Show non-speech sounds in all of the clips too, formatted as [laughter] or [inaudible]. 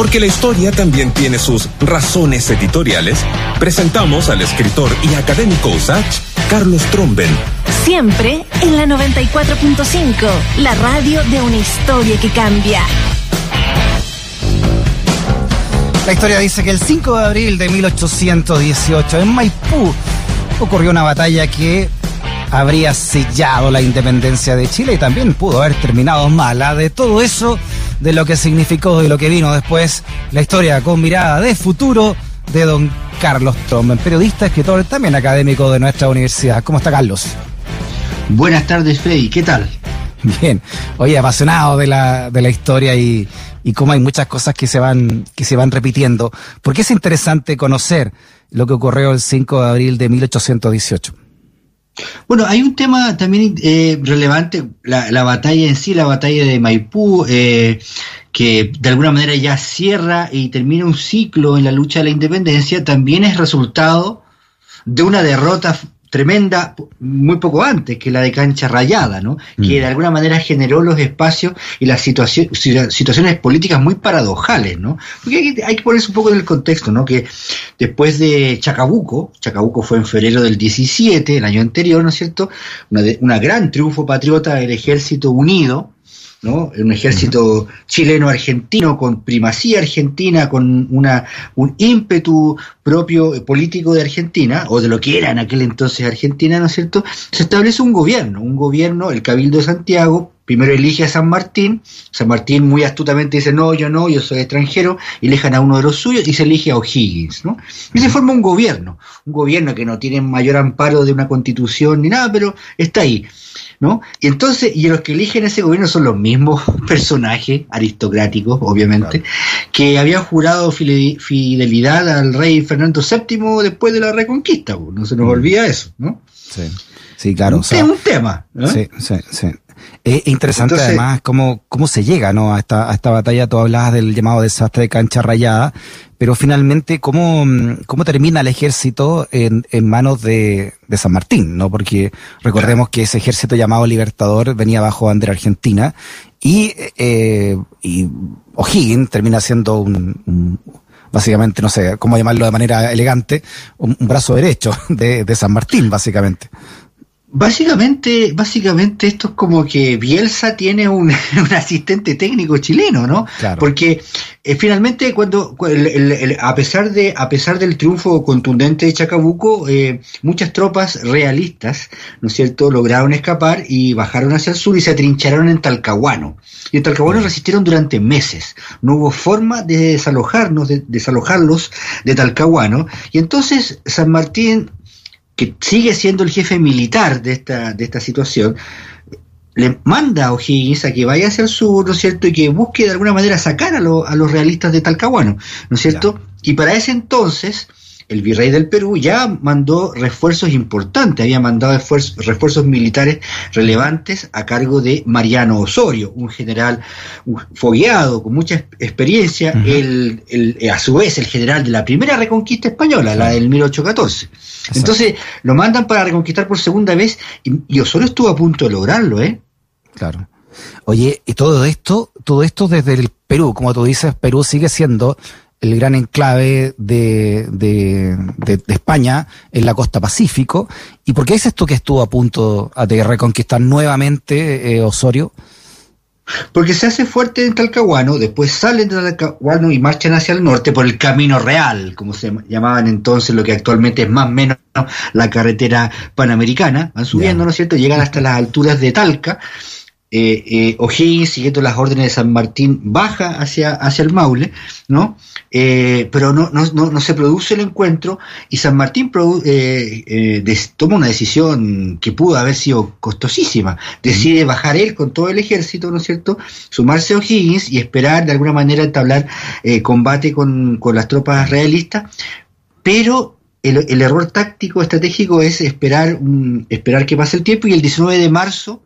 Porque la historia también tiene sus razones editoriales, presentamos al escritor y académico USACH, Carlos Tromben. Siempre en la 94.5, la radio de una historia que cambia. La historia dice que el 5 de abril de 1818 en Maipú ocurrió una batalla que habría sellado la independencia de Chile y también pudo haber terminado mala. De todo eso, de lo que significó y lo que vino después, la historia con mirada de futuro de don Carlos Tromben, periodista, escritor, también académico de nuestra universidad. ¿Cómo está Carlos? Buenas tardes, Freddy. ¿Qué tal? Bien. Oye, apasionado de la, de la historia y, y cómo hay muchas cosas que se van, que se van repitiendo. ¿Por qué es interesante conocer lo que ocurrió el 5 de abril de 1818? Bueno, hay un tema también eh, relevante, la, la, batalla en sí, la batalla de Maipú, eh, que de alguna manera ya cierra y termina un ciclo en la lucha de la independencia, también es resultado de una derrota tremenda muy poco antes que la de cancha rayada, ¿no? Mm. Que de alguna manera generó los espacios y las situaciones, situaciones políticas muy paradojales, ¿no? Porque hay, hay, que ponerse un poco en el contexto, ¿no? Que después de Chacabuco, Chacabuco fue en febrero del 17, el año anterior, ¿no es cierto? Una, de, una gran triunfo patriota del ejército unido, ¿no? Un ejército chileno-argentino con primacía argentina, con una, un ímpetu propio eh, político de Argentina, o de lo que era en aquel entonces Argentina, ¿no es cierto? Se establece un gobierno, un gobierno, el Cabildo de Santiago, primero elige a San Martín, San Martín muy astutamente dice, no, yo no, yo soy extranjero, elijan a uno de los suyos y se elige a O'Higgins, ¿no? Y se forma un gobierno, un gobierno que no tiene mayor amparo de una constitución ni nada, pero está ahí. ¿No? Y entonces, y los que eligen ese gobierno son los mismos [laughs] personajes aristocráticos, obviamente, claro. que habían jurado fidelidad al rey Fernando VII después de la reconquista, no se nos mm. olvida eso, ¿no? Sí, sí claro. Un, o sea, un tema. ¿no? Sí, sí, sí. Es interesante Entonces, además cómo, cómo se llega ¿no? a, esta, a esta batalla. Tú hablabas del llamado desastre de cancha rayada, pero finalmente cómo, cómo termina el ejército en, en manos de, de, San Martín, ¿no? Porque recordemos que ese ejército llamado Libertador venía bajo bandera argentina y, eh, y O'Higgins termina siendo un, un básicamente, no sé cómo llamarlo de manera elegante, un, un brazo derecho de, de San Martín, básicamente. Básicamente, básicamente esto es como que Bielsa tiene un, [laughs] un asistente técnico chileno, ¿no? Claro. Porque eh, finalmente cuando el, el, el, a pesar de a pesar del triunfo contundente de Chacabuco, eh, muchas tropas realistas, ¿no es cierto?, lograron escapar y bajaron hacia el sur y se atrincheraron en Talcahuano. Y en Talcahuano resistieron durante meses. No hubo forma de desalojarnos, de desalojarlos de Talcahuano. Y entonces San Martín que sigue siendo el jefe militar de esta, de esta situación, le manda a O'Higgins a que vaya hacia el sur, ¿no es cierto? Y que busque de alguna manera sacar a, lo, a los realistas de Talcahuano, ¿no es cierto? Ya. Y para ese entonces, el virrey del Perú ya mandó refuerzos importantes, había mandado refuerzos, refuerzos militares relevantes a cargo de Mariano Osorio, un general fogueado, con mucha experiencia, uh -huh. el, el, a su vez el general de la primera reconquista española, la del 1814. Exacto. Entonces lo mandan para reconquistar por segunda vez y, y Osorio estuvo a punto de lograrlo, ¿eh? Claro. Oye, y todo esto, todo esto desde el Perú, como tú dices, Perú sigue siendo el gran enclave de, de, de, de, España en la costa Pacífico. ¿Y por qué dices tú que estuvo a punto de reconquistar nuevamente eh, Osorio? Porque se hace fuerte en Talcahuano, después salen de Talcahuano y marchan hacia el norte por el Camino Real, como se llamaban entonces, lo que actualmente es más o menos la carretera panamericana. Van subiendo, yeah. ¿no es cierto? Llegan hasta las alturas de Talca eh, eh, O'Higgins, siguiendo las órdenes de San Martín, baja hacia, hacia el Maule, ¿no? Eh, pero no, no, no, no, se produce el encuentro y San Martín eh, des, toma una decisión que pudo haber sido costosísima. Decide bajar él con todo el ejército, ¿no es cierto? Sumarse a O'Higgins y esperar de alguna manera entablar eh, combate con, con las tropas realistas, pero el, el, error táctico estratégico es esperar, um, esperar que pase el tiempo y el 19 de marzo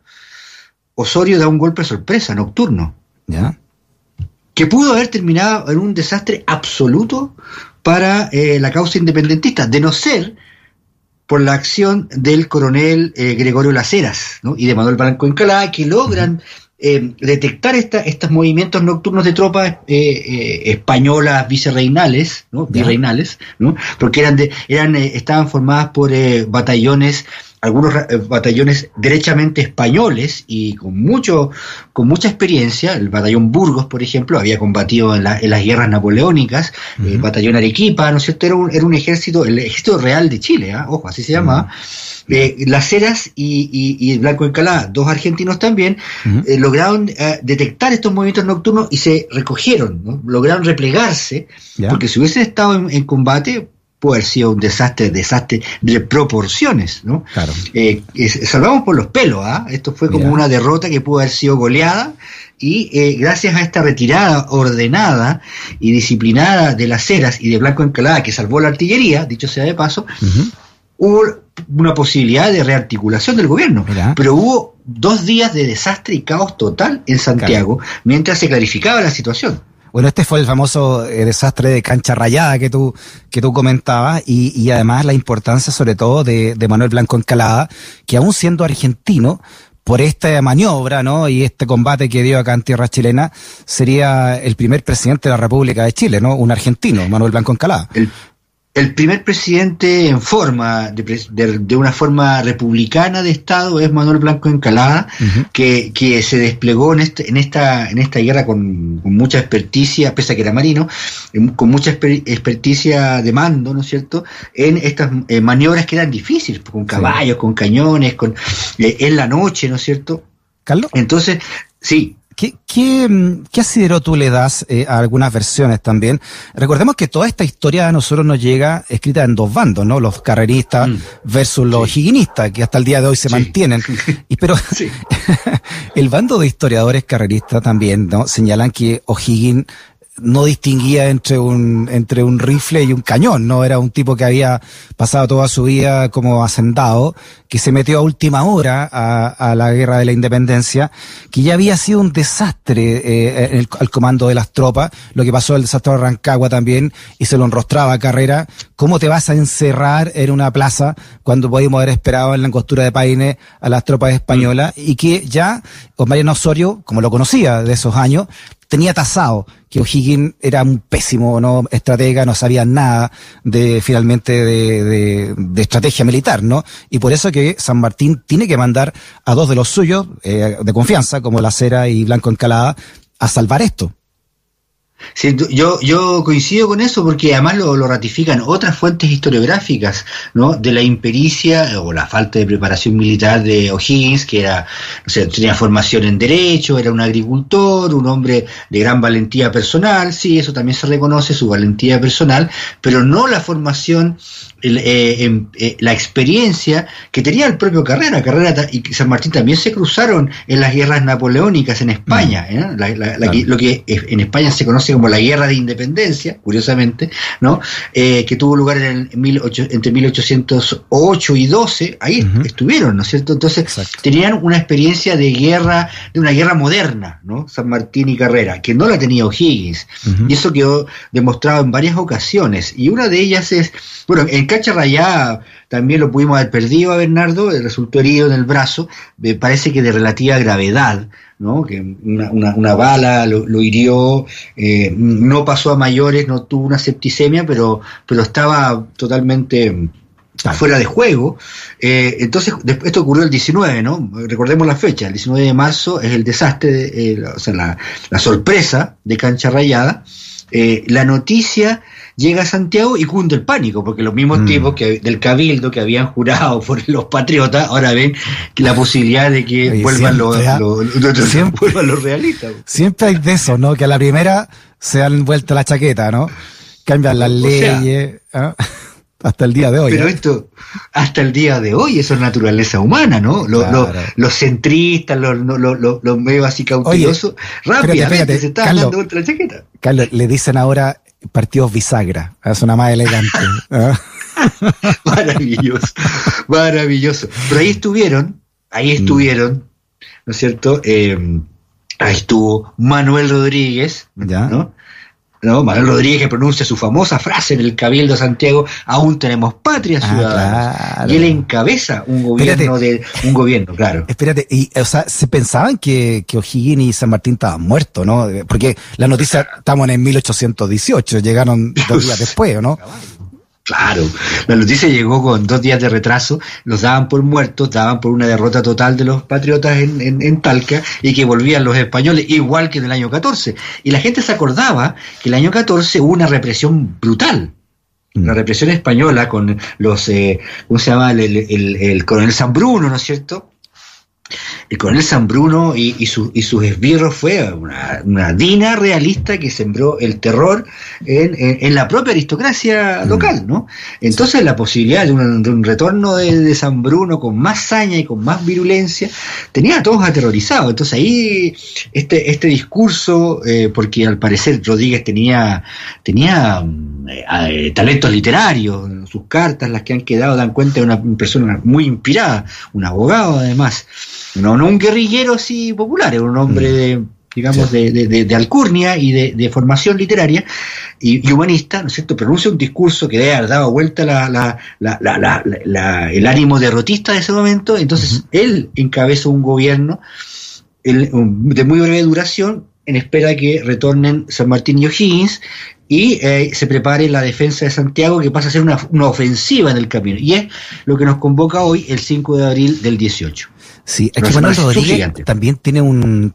Osorio da un golpe sorpresa nocturno. ¿Ya? Que pudo haber terminado en un desastre absoluto para eh, la causa independentista, de no ser por la acción del coronel eh, Gregorio ¿no? y de Manuel Blanco Encalá, que logran eh, detectar esta, estos movimientos nocturnos de tropas eh, españolas vicerreinales, ¿no? virreinales, ¿no? porque eran de, eran, estaban formadas por batallones algunos batallones derechamente españoles y con mucho con mucha experiencia. El batallón Burgos por ejemplo había combatido en, las guerras napoleónicas el batallón Arequipa no es cierto era un, era un ejército el ejército real de Chile ¿ah? ojo así se llamaba eh, Las Heras y, y, Blanco Encalada, dos argentinos también, eh, lograron eh, detectar estos movimientos nocturnos y se recogieron, lograron replegarse, porque si hubiesen estado en, combate, puede haber sido un desastre, desastre de proporciones, ¿no? Claro. salvamos por los pelos, ¿ah? Esto fue como una derrota que pudo haber sido goleada y gracias a esta retirada ordenada y disciplinada de las Heras y de Blanco Encalada que salvó la artillería, dicho sea de paso, hubo una posibilidad de rearticulación del gobierno, pero hubo dos días de desastre y caos total en Santiago mientras se clarificaba la situación. Bueno, este fue el famoso eh, desastre de cancha rayada que tú, que tú comentabas y, y además la importancia sobre todo de, de Manuel Blanco Encalada, que aún siendo argentino, por esta maniobra, ¿no? Y este combate que dio acá en tierra chilena, sería el primer presidente de la República de Chile, ¿no? Un argentino, Manuel Blanco Encalada el primer presidente en forma, de, una forma republicana de Estado, es Manuel Blanco Encalada, que, que, se desplegó en, este, en, esta, en esta guerra con, mucha experticia, pese a que era marino, con mucha experticia de mando, ¿no es cierto?, en estas eh, maniobras que eran difíciles, con caballos, con cañones, con eh, en la noche, ¿no es cierto? Carlos. Entonces, sí, ¿Qué, qué, qué asidero tú le das eh, a algunas versiones también? Recordemos que toda esta historia a nosotros nos llega escrita en dos bandos, ¿no? Los carreristas mm. versus los higuinistas, que hasta el día de hoy se mantienen. [laughs] Y pero [laughs] el bando de historiadores carreristas también, ¿no? Señalan que O'Higgins no distinguía entre un, entre un rifle y un cañón, ¿no? Era un tipo que había pasado toda su vida como hacendado, que se metió a última hora a, la guerra de la independencia, que ya había sido un desastre eh, al comando de las tropas, lo que pasó el desastre de Rancagua también, y se lo enrostraba a Carrera. ¿Cómo te vas a encerrar en una plaza cuando podíamos haber esperado en la angostura de Paine a las tropas españolas? Y que ya Mariano Osorio, como lo conocía de esos años, tenía tasado que O'Higgins era un pésimo ¿no? estratega, no sabía nada de finalmente de, de, estrategia militar, ¿no? Y por eso que San Martín tiene que mandar a dos de los suyos eh, de confianza, como La Cera y Blanco Encalada, a salvar esto. Sí, yo, yo coincido con eso porque además lo, ratifican otras fuentes historiográficas, ¿no? De la impericia o la falta de preparación militar de O'Higgins, que era, o sea, tenía formación en derecho, era un agricultor, un hombre de gran valentía personal, sí, eso también se reconoce, su valentía personal, pero no la formación eh, eh, la experiencia que tenía el propio Carrera. Carrera y San Martín también se cruzaron en las guerras napoleónicas en España, mm. ¿eh? lo que en España se conoce como la Guerra de Independencia, curiosamente, ¿no? que tuvo lugar en entre 1808 y 12, ahí estuvieron, ¿no es cierto? Entonces tenían una experiencia de guerra, de una guerra moderna, ¿no? San Martín y Carrera, que no la tenía O'Higgins, y eso quedó demostrado en varias ocasiones, y una de ellas es, bueno, en Cacha Rayá también lo pudimos haber perdido a Bernardo, resultó herido en el brazo, me parece que de relativa gravedad, ¿no? que una, bala lo, hirió, eh, no pasó a mayores, no tuvo una septicemia, pero, pero estaba totalmente fuera de juego. Eh, entonces, esto ocurrió el 19, ¿no? Recordemos la fecha, el 19 de marzo es el desastre, eh, o sea, la, la, sorpresa de Cancha Rayada. la noticia llega a Santiago y cunde el pánico, porque los mismos mm. tipos que, del cabildo que habían jurado por los patriotas, ahora ven la posibilidad de que vuelvan, los, los, realistas. Siempre hay de eso, ¿no? Que a la primera se han vuelto la chaqueta, ¿no? Cambian las leyes. ¿ah? Hasta el día de hoy. Pero ¿eh? esto, hasta el día de hoy, eso es naturaleza humana, ¿no? Los, centristas, los, los, los medio así cautelosos, rápidamente se están dando vuelta la chaqueta. Carlos, le dicen ahora partidos bisagra, es una más elegante. ¿ah? [laughs] maravilloso, maravilloso. Pero ahí estuvieron, ahí mm. estuvieron, ¿no es cierto? Eh, ahí estuvo Manuel Rodríguez, ¿no? ¿No? Manuel Rodríguez pronuncia su famosa frase en el Cabildo de Santiago, aún tenemos patria ah, ciudadana. Y él encabeza un gobierno de un gobierno, claro. Espérate, y o sea, se pensaban que, que O'Higgins y San Martín estaban muertos, ¿no? Porque la noticia estamos en 1818, llegaron dos días [laughs] después, ¿no? Claro, la noticia llegó con dos días de retraso, los daban por muertos, daban por una derrota total de los patriotas en, en, Talca y que volvían los españoles igual que en el año 14. Y la gente se acordaba que el año 14 hubo una represión brutal. La mm. represión española con los, eh, ¿cómo se llama? El, el, el coronel San Bruno, ¿no es cierto? El coronel San Bruno y, y, y sus esbirros fue una, una, dina realista que sembró el terror en, en, la propia aristocracia mm. local, ¿no? Entonces la posibilidad de un, de un retorno de, de, San Bruno con más saña y con más virulencia tenía a todos aterrorizados. Entonces ahí este, este discurso, eh, porque al parecer Rodríguez tenía, tenía eh, talentos literarios, sus cartas, las que han quedado, dan cuenta de una persona muy inspirada, un abogado además no, no un guerrillero así popular, era un hombre mm. de, digamos, de, alcurnia y de, formación literaria y, humanista, ¿no es cierto? Pronuncia un discurso que debe haber dado vuelta la, el ánimo derrotista de ese momento, entonces él encabeza un gobierno de muy breve duración en espera de que retornen San Martín y O'Higgins y eh, se prepare la defensa de Santiago que pasa a ser una, una ofensiva en el camino. Y es lo que nos convoca hoy el 5 de abril del 18. Sí, es que Manuel Rodríguez también tiene un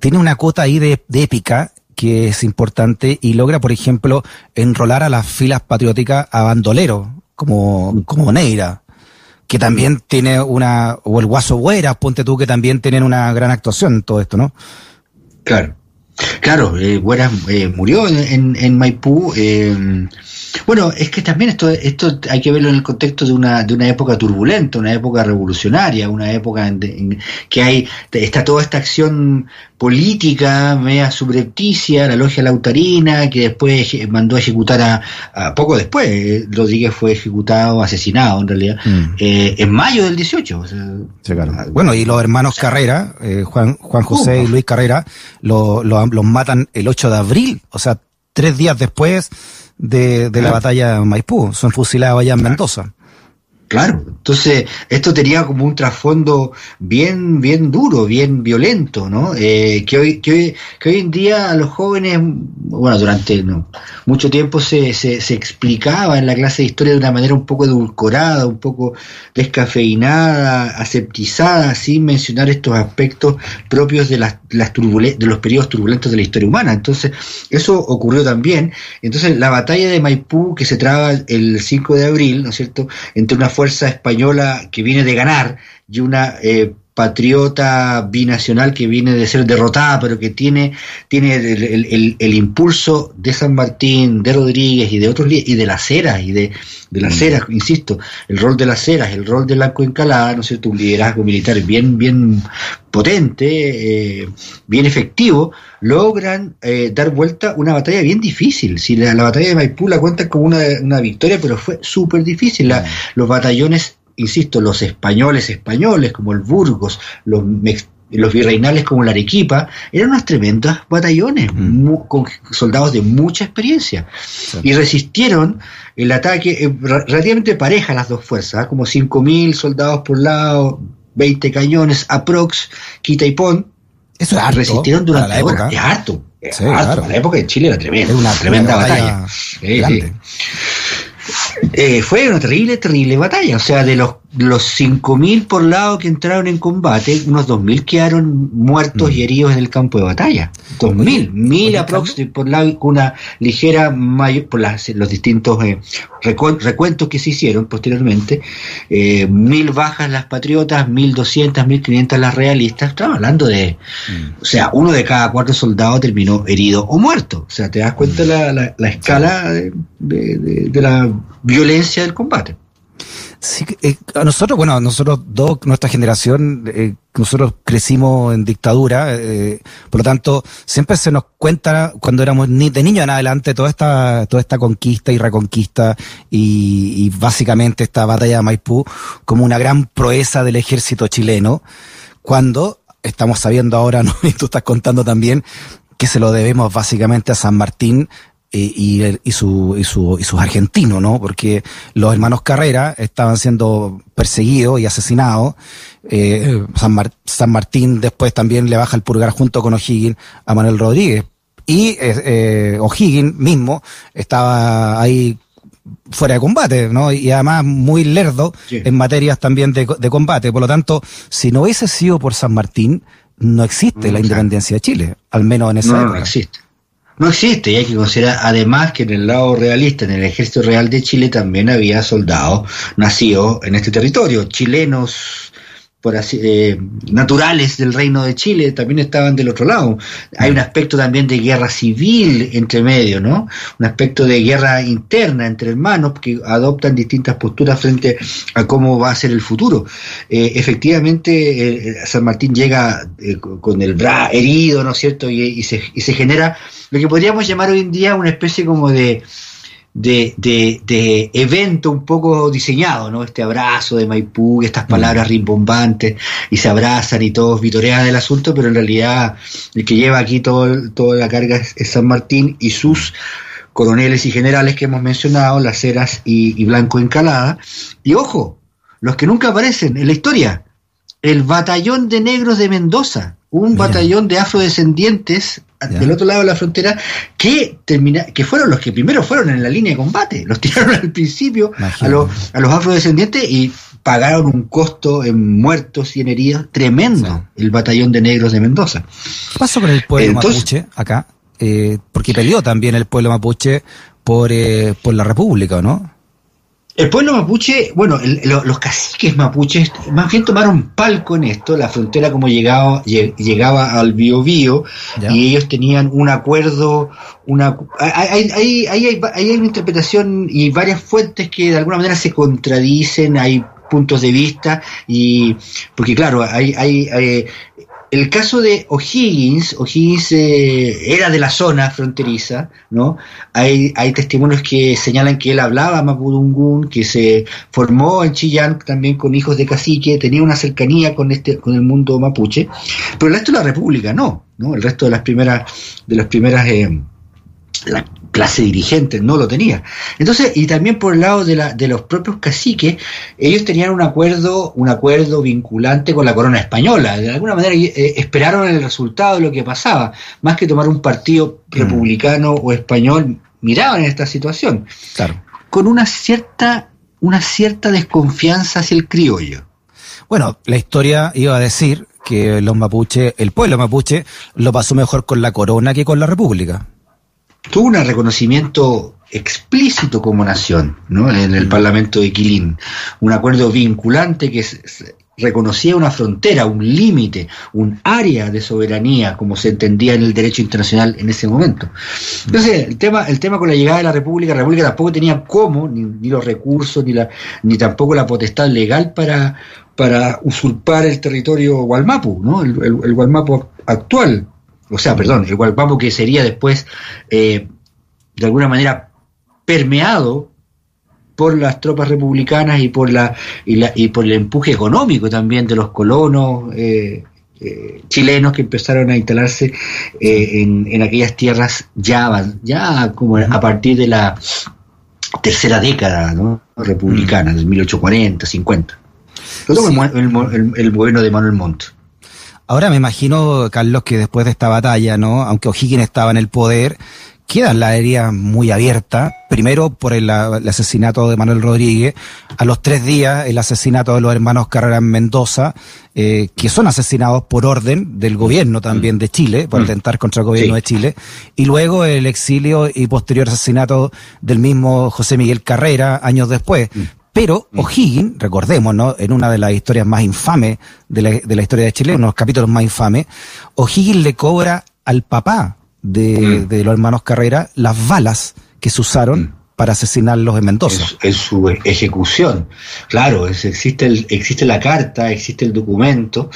tiene una cuota ahí de, épica que es importante y logra, por ejemplo, enrolar a las filas patrióticas a bandoleros, como, como Neira, que también tiene una, o el Guaso Güera, ponte tú, que también tienen una gran actuación en todo esto, ¿no? Claro. Claro, eh, eh murió en, en Maipú. Eh, bueno, es que también esto, esto hay que verlo en el contexto de una, de una época turbulenta, una época revolucionaria, una época en, que hay, está toda esta acción política media subrepticia, la logia lautarina, que después mandó a ejecutar a, poco después, eh, Rodríguez fue ejecutado, asesinado en realidad, mm. eh, en mayo del 18. Ah, bueno, y los hermanos Carrera, eh, Juan, Juan José y Luis Carrera, los matan el 8 de abril, o sea, tres días después de, de la batalla de Maipú. Son fusilados allá en Mendoza. Claro, entonces esto tenía como un trasfondo bien, bien duro, bien violento, ¿no? Eh, que, hoy, que, hoy, en día a los jóvenes, bueno, durante mucho tiempo se, se, se, explicaba en la clase de historia de una manera un poco edulcorada, un poco descafeinada, aseptizada, sin mencionar estos aspectos propios de, las, las de los periodos turbulentos de la historia humana. Entonces, eso ocurrió también. Entonces, la batalla de Maipú, que se traba el 5 de abril, ¿no es cierto?, entre una fuerza española que viene de ganar y una eh, patriota binacional que viene de ser derrotada, pero que tiene, tiene el, impulso de San Martín, de Rodríguez y de otros y de las Heras, y de, de las mm. insisto, el rol de las Heras, el rol de la Encalada, ¿no es cierto? Un liderazgo militar bien, bien potente, eh, bien efectivo, logran eh, dar vuelta una batalla bien difícil. Si la, batalla de Maipú la cuentan como una, una victoria, pero fue súper difícil. La, mm. los batallones insisto, los españoles españoles, como el Burgos, los, los virreinales como la Arequipa, eran unos tremendos batallones, con soldados de mucha experiencia. Y resistieron el ataque eh, relativamente pareja las dos fuerzas, ¿ah? como 5.000 soldados por lado, 20 cañones, aprox, quita y pon. Eso es Resistieron durante la época. Es harto. La época de Chile era tremenda. una tremenda batalla. Eh, fue una terrible, terrible batalla. O sea, de los los 5.000 por lado que entraron en combate, unos 2.000 quedaron muertos y mm. heridos en el campo de batalla. 2.000, 1.000 aproximadamente por lado, con una ligera mayor, por los distintos eh, recuentos que se hicieron posteriormente, eh, 1.000 bajas las patriotas, 1.200, 1.500 las realistas. Estamos hablando de, mm. o sea, uno de cada cuatro soldados terminó herido o muerto. O sea, te das cuenta mm. la, la, escala de, de la violencia del combate. Sí, eh, a nosotros, bueno, nosotros dos, nuestra generación, eh, nosotros crecimos en dictadura, eh, por lo tanto, siempre se nos cuenta cuando éramos ni, de niños en adelante toda esta, toda esta conquista y reconquista y, básicamente esta batalla de Maipú como una gran proeza del ejército chileno, cuando estamos sabiendo ahora, [laughs] ¿no? y tú estás contando también, que se lo debemos básicamente a San Martín y, y, su, y, su, y sus argentinos, ¿no? Porque los hermanos Carrera estaban siendo perseguidos y asesinados. Eh, San, San, Martín después también le baja el purgar junto con O'Higgins a Manuel Rodríguez. Y eh, O'Higgins mismo estaba ahí fuera de combate, ¿no? Y además muy lerdo en materias también de, de, combate. Por lo tanto, si no hubiese sido por San Martín, no existe la independencia de Chile, al menos en esa no, época. No existe. No existe, y hay que considerar además que en el lado realista, en el ejército real de Chile, también había soldados nacidos en este territorio, chilenos por así, eh, naturales del reino de Chile también estaban del otro lado. Hay un aspecto también de guerra civil entre medio, ¿no? Un aspecto de guerra interna entre hermanos que adoptan distintas posturas frente a cómo va a ser el futuro. Eh, efectivamente, eh, San Martín llega eh, con el bra herido, ¿no es cierto? Y, y, se, y se genera lo que podríamos llamar hoy en día una especie como de de, de, de, evento un poco diseñado, ¿no? Este abrazo de Maipú, estas palabras rimbombantes, y se abrazan y todos vitorean el asunto, pero en realidad el que lleva aquí todo, toda la carga es, es, San Martín y sus coroneles y generales que hemos mencionado, Las Heras y, y Blanco Encalada. Y ojo, los que nunca aparecen en la historia, el batallón de negros de Mendoza, un Mira. batallón de afrodescendientes ya. del otro lado de la frontera que termina, que fueron los que primero fueron en la línea de combate, los [laughs] tiraron al principio a los, a los afrodescendientes y pagaron un costo en muertos y en heridos tremendo sí. el batallón de negros de Mendoza. ¿Qué pasó con el pueblo Entonces, mapuche acá? Eh, porque peleó también el pueblo mapuche por, eh, por la república, ¿no? El pueblo mapuche, bueno, el, los caciques mapuches más bien tomaron palco en esto, la frontera como llegaba, llegaba al Biobío y ellos tenían un acuerdo, una hay, hay, hay, hay, hay una interpretación y varias fuentes que de alguna manera se contradicen, hay puntos de vista y porque claro, hay, hay, hay el caso de O'Higgins, O'Higgins eh, era de la zona fronteriza, ¿no? Hay, hay testimonios que señalan que él hablaba mapudungún, que se formó en Chillán también con hijos de cacique, tenía una cercanía con este, con el mundo mapuche, pero el resto de la República no, ¿no? El resto de las primeras, de las primeras eh, la clase dirigente no lo tenía. Entonces, y también por el lado de, la, de los propios caciques, ellos tenían un acuerdo, un acuerdo vinculante con la corona española. De alguna manera eh, esperaron el resultado de lo que pasaba, más que tomar un partido republicano mm. o español, miraban en esta situación. Claro. Con una cierta, una cierta desconfianza hacia el criollo. Bueno, la historia iba a decir que los mapuche, el pueblo mapuche, lo pasó mejor con la corona que con la república tuvo un reconocimiento explícito como nación ¿no? en el Parlamento de Quilín, un acuerdo vinculante que reconocía una frontera, un límite, un área de soberanía, como se entendía en el derecho internacional en ese momento. Entonces, el tema, el tema con la llegada de la República, la República tampoco tenía cómo, ni, ni los recursos, ni, la, ni tampoco la potestad legal para, para usurpar el territorio Gualmapu, ¿no? el, el, el Gualmapu actual o sea, perdón, el Gualpapo que sería después eh, de alguna manera permeado por las tropas republicanas y por la y, la, y por el empuje económico también de los colonos eh, eh, chilenos que empezaron a instalarse eh, en, en, aquellas tierras ya ya como a partir de la tercera década ¿no? republicana, mm. del 1840, 50. Lo sí. el, el, el, gobierno de Manuel Montt. Ahora me imagino, Carlos, que después de esta batalla, ¿no? Aunque O'Higgins estaba en el poder, quedan la herida muy abierta. Primero por el, el, asesinato de Manuel Rodríguez, a los tres días el asesinato de los hermanos Carrera en Mendoza, eh, que son asesinados por orden del gobierno también de Chile, por atentar contra el gobierno sí. de Chile, y luego el exilio y posterior asesinato del mismo José Miguel Carrera años después. Pero O'Higgins, recordemos, ¿no? En una de las historias más infames de la, de la historia de Chile, uno de los capítulos más infames, O'Higgins le cobra al papá de, mm. de, los hermanos Carrera las balas que se usaron mm. Para asesinarlos en Mendoza. En, en su ejecución, claro, es, existe, existe la carta, existe el documento,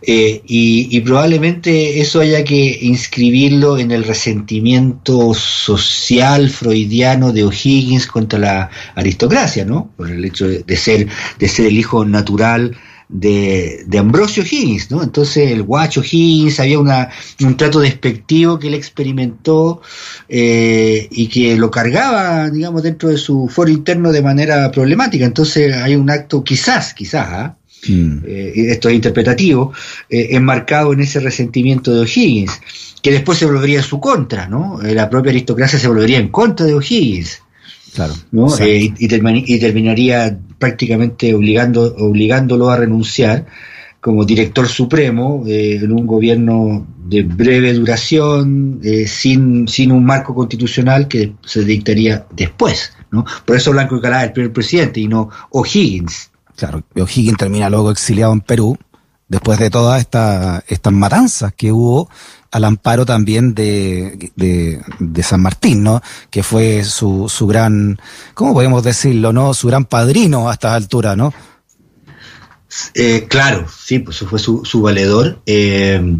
eh, y, y, probablemente eso haya que inscribirlo en el resentimiento social freudiano de O'Higgins contra la aristocracia, ¿no? Por el hecho de, de ser, de ser el hijo natural de, de, Ambrosio Higgins, ¿no? Entonces el guacho Higgins, había una, un trato despectivo que él experimentó eh, y que lo cargaba, digamos, dentro de su foro interno de manera problemática. Entonces hay un acto, quizás, quizás, ¿ah? mm. eh, esto es interpretativo, eh, enmarcado en ese resentimiento de O'Higgins, que después se volvería en su contra, ¿no? la propia aristocracia se volvería en contra de O'Higgins. Claro, y, y, terminaría prácticamente obligando, obligándolo a renunciar como director supremo en un gobierno de breve duración, eh, sin, sin un marco constitucional que se dictaría después. ¿no? Por eso Blanco Calá es el primer presidente y no O'Higgins. Claro, O'Higgins termina luego exiliado en Perú después de todas esta, estas matanzas que hubo al amparo también de, de, San Martín, ¿no? Que fue su, su gran, ¿cómo podemos decirlo, no? Su gran padrino a esta altura, ¿no? Eh, claro, sí, pues fue su, su valedor. Eh,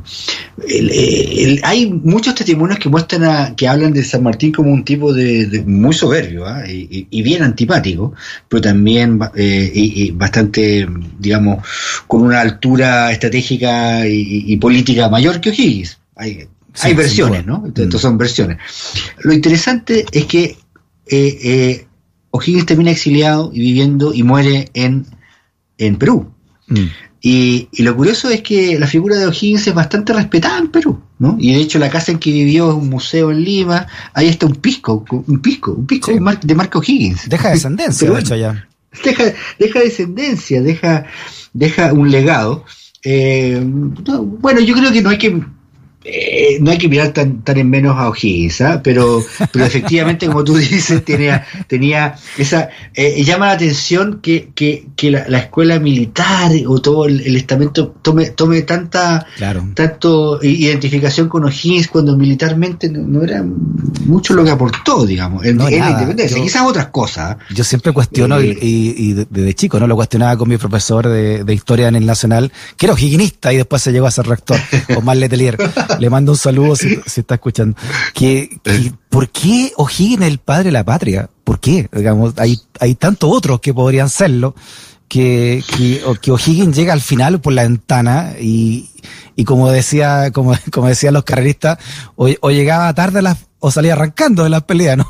hay muchos testimonios que muestran a, que hablan de San Martín como un tipo de, muy soberbio ¿ah? y, bien antipático, pero también eh, y, bastante, digamos, con una altura estratégica y, política mayor que O'Higgins. Hay, hay versiones, ¿no? Entonces son versiones. Lo interesante es que O'Higgins termina exiliado y viviendo y muere en, en Perú. Mm. Y, lo curioso es que la figura de O'Higgins es bastante respetada en Perú, ¿no? Y de hecho la casa en que vivió es un museo en Lima, ahí está un pisco, un pisco, un pisco de Marco O'Higgins. Deja [laughs] descendencia, de hecho ya. Deja, deja descendencia, deja, deja un legado. Eh, bueno, yo creo que no hay que eh, no hay que mirar tan, tan en menos a O'Higgins, ¿ah? pero, pero efectivamente, como tú [laughs] dices, tenía, tenía esa. Eh, llama la atención que, que, que la, escuela militar o todo el, estamento tome, tome tanta tanto identificación con O'Higgins cuando militarmente no, era mucho lo que aportó, digamos, en, la independencia. Quizás otras cosas. ¿ah? Yo siempre cuestiono, y, y, desde chico, ¿no? Lo cuestionaba con mi profesor de, de historia en el Nacional, que era O'Higginista y después se llegó a ser rector, Omar Letelier. [laughs] Le mando un saludo si, está escuchando. ¿Por qué O'Higgins es el padre de la patria? ¿Por qué? Digamos, hay, hay tantos otros que podrían serlo. Que, que, que O'Higgins llega al final por la ventana y, y como decía, como, como decían los carreristas, o, o llegaba tarde a las o salía arrancando de las peleas, ¿no?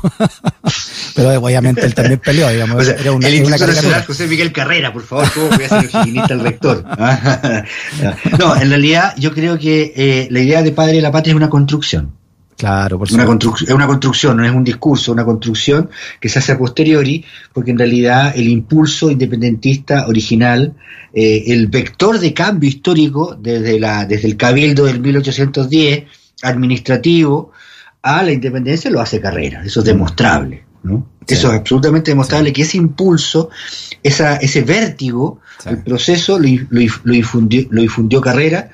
[laughs] Pero obviamente él también peleó, digamos. era una, el Instituto Nacional José Miguel Carrera, por favor, ¿cómo voy a ser el rector? [laughs] no, en realidad yo creo que eh, la idea de padre de la patria es una construcción. Claro, por supuesto. es una construcción, no es un discurso, una construcción que se hace a posteriori, porque en realidad el impulso independentista original, eh, el vector de cambio histórico desde, la, desde el cabildo del 1810, administrativo, a la independencia lo hace carrera, eso es demostrable. ¿no? Eso es absolutamente demostrable que ese impulso, esa, ese vértigo, el proceso lo, lo, infundió, lo infundió carrera.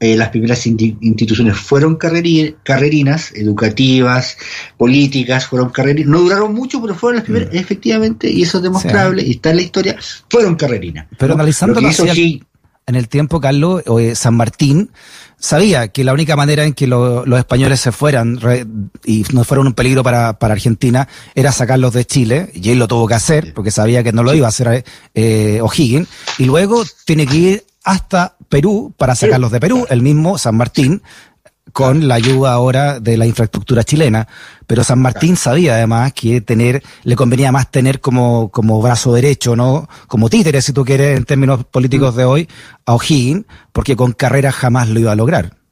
Eh, las primeras instituciones fueron carrerinas, educativas, políticas, fueron carrerinas. No duraron mucho, pero fueron las primeras, mm. efectivamente, y eso es demostrable, y está en la historia, fueron carrerinas. Pero analizando en el tiempo, Carlos, eh, San Martín sabía que la única manera en que los españoles se fueran y no fueran un peligro para, para, Argentina era sacarlos de Chile, y él lo tuvo que hacer, porque sabía que no lo iba a hacer eh, O'Higgins, y luego tiene que ir hasta Perú para sacarlos de Perú, el mismo San Martín, con la ayuda ahora de la infraestructura chilena. Pero San Martín sabía además que tener, le convenía más tener como, como brazo derecho, ¿no? Como títere, si tú quieres, en términos políticos mm. de hoy, a O'Higgins, porque con carrera jamás lo iba a lograr.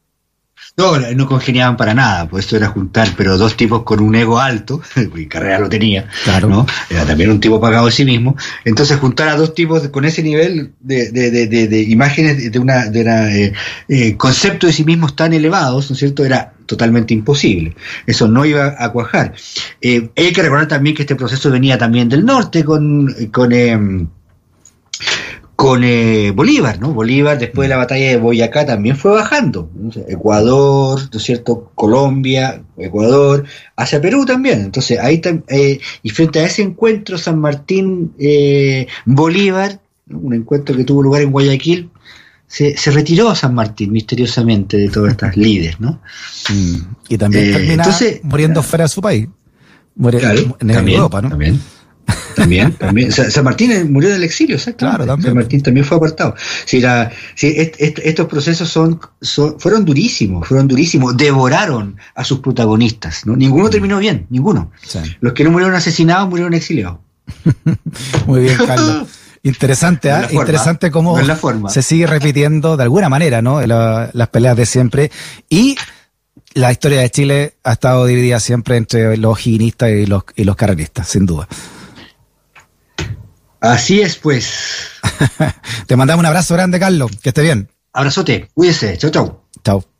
No, no congeniaban para nada, pues esto era juntar, pero dos tipos con un ego alto, [laughs] y Carrera lo tenía, claro. ¿no? Era también un tipo pagado de sí mismo. Entonces juntar a dos tipos con ese nivel de, de, de, de, imágenes, de una, de una eh, eh, concepto de sí mismos tan elevados, ¿no es cierto? Era totalmente imposible. Eso no iba a cuajar. Eh, hay que recordar también que este proceso venía también del norte con, con em, con eh, Bolívar, ¿no? Bolívar después de la batalla de Boyacá también fue bajando. Ecuador, ¿no es cierto? Colombia, Ecuador, hacia Perú también. Entonces ahí eh, y frente a ese encuentro San Martín eh, Bolívar, un encuentro que tuvo lugar en Guayaquil, se, se retiró San Martín misteriosamente de todas estas líderes, ¿no? Mm. Y también termina muriendo fuera de su país. Muere en, Europa, ¿no? También. También, también. San Martín murió del exilio, exactamente. Claro, San Martín también fue apartado. Si la, si estos procesos son, fueron durísimos, fueron durísimos, devoraron a sus protagonistas. ¿no? Ninguno terminó bien, ninguno. Los que no murieron asesinados murieron exiliados. [laughs] Muy bien, Carlos. [laughs] Interesante, ¿eh? Interesante cómo se sigue repitiendo de alguna manera, ¿no? las peleas de siempre. Y la historia de Chile ha estado dividida siempre entre los higuinistas y los, y los carreristas, sin duda. Así es, pues. [laughs] Te mandamos un abrazo grande, Carlos. Que esté bien. Abrazote. Cuídese. Chau, chau. Chau.